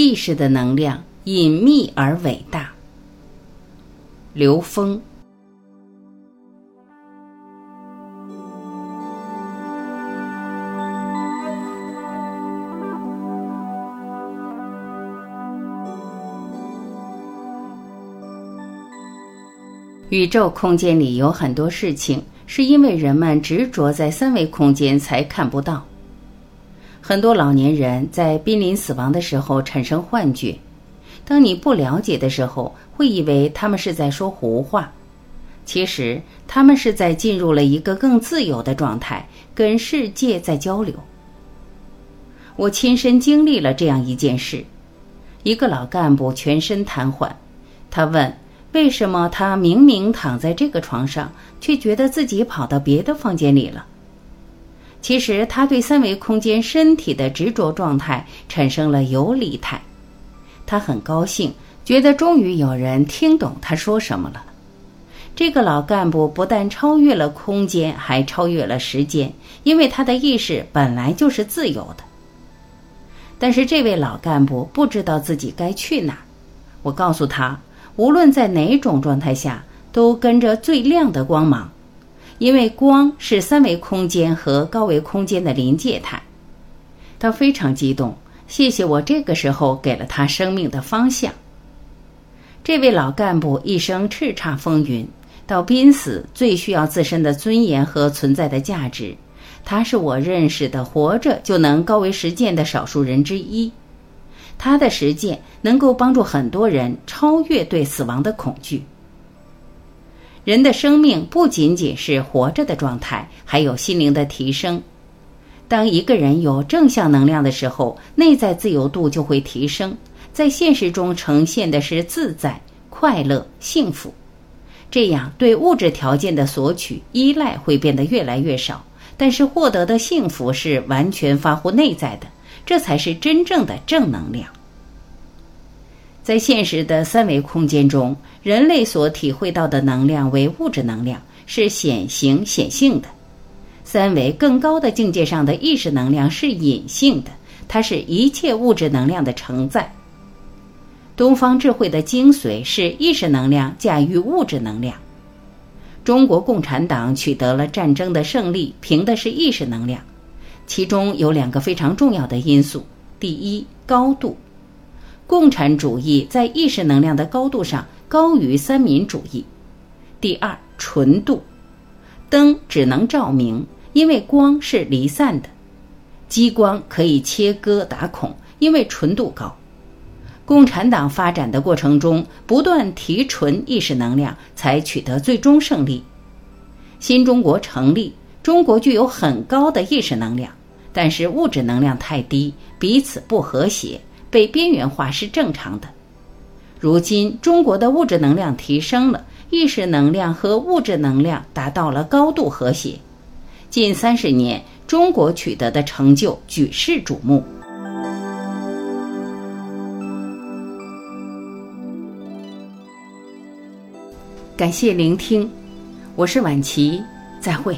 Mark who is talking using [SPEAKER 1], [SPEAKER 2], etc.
[SPEAKER 1] 意识的能量隐秘而伟大。刘峰。宇宙空间里有很多事情，是因为人们执着在三维空间才看不到。很多老年人在濒临死亡的时候产生幻觉，当你不了解的时候，会以为他们是在说胡话。其实他们是在进入了一个更自由的状态，跟世界在交流。我亲身经历了这样一件事：一个老干部全身瘫痪，他问。为什么他明明躺在这个床上，却觉得自己跑到别的房间里了？其实他对三维空间身体的执着状态产生了游离态。他很高兴，觉得终于有人听懂他说什么了。这个老干部不但超越了空间，还超越了时间，因为他的意识本来就是自由的。但是这位老干部不知道自己该去哪。我告诉他。无论在哪种状态下，都跟着最亮的光芒，因为光是三维空间和高维空间的临界态。他非常激动，谢谢我这个时候给了他生命的方向。这位老干部一生叱咤风云，到濒死最需要自身的尊严和存在的价值。他是我认识的活着就能高维实践的少数人之一。他的实践能够帮助很多人超越对死亡的恐惧。人的生命不仅仅是活着的状态，还有心灵的提升。当一个人有正向能量的时候，内在自由度就会提升，在现实中呈现的是自在、快乐、幸福。这样对物质条件的索取依赖会变得越来越少，但是获得的幸福是完全发乎内在的。这才是真正的正能量。在现实的三维空间中，人类所体会到的能量为物质能量，是显形显性的；三维更高的境界上的意识能量是隐性的，它是一切物质能量的承载。东方智慧的精髓是意识能量驾驭物质能量。中国共产党取得了战争的胜利，凭的是意识能量。其中有两个非常重要的因素：第一，高度，共产主义在意识能量的高度上高于三民主义；第二，纯度，灯只能照明，因为光是离散的；激光可以切割打孔，因为纯度高。共产党发展的过程中，不断提纯意识能量，才取得最终胜利。新中国成立，中国具有很高的意识能量。但是物质能量太低，彼此不和谐，被边缘化是正常的。如今中国的物质能量提升了，意识能量和物质能量达到了高度和谐。近三十年，中国取得的成就举世瞩目。感谢聆听，我是晚琪，再会。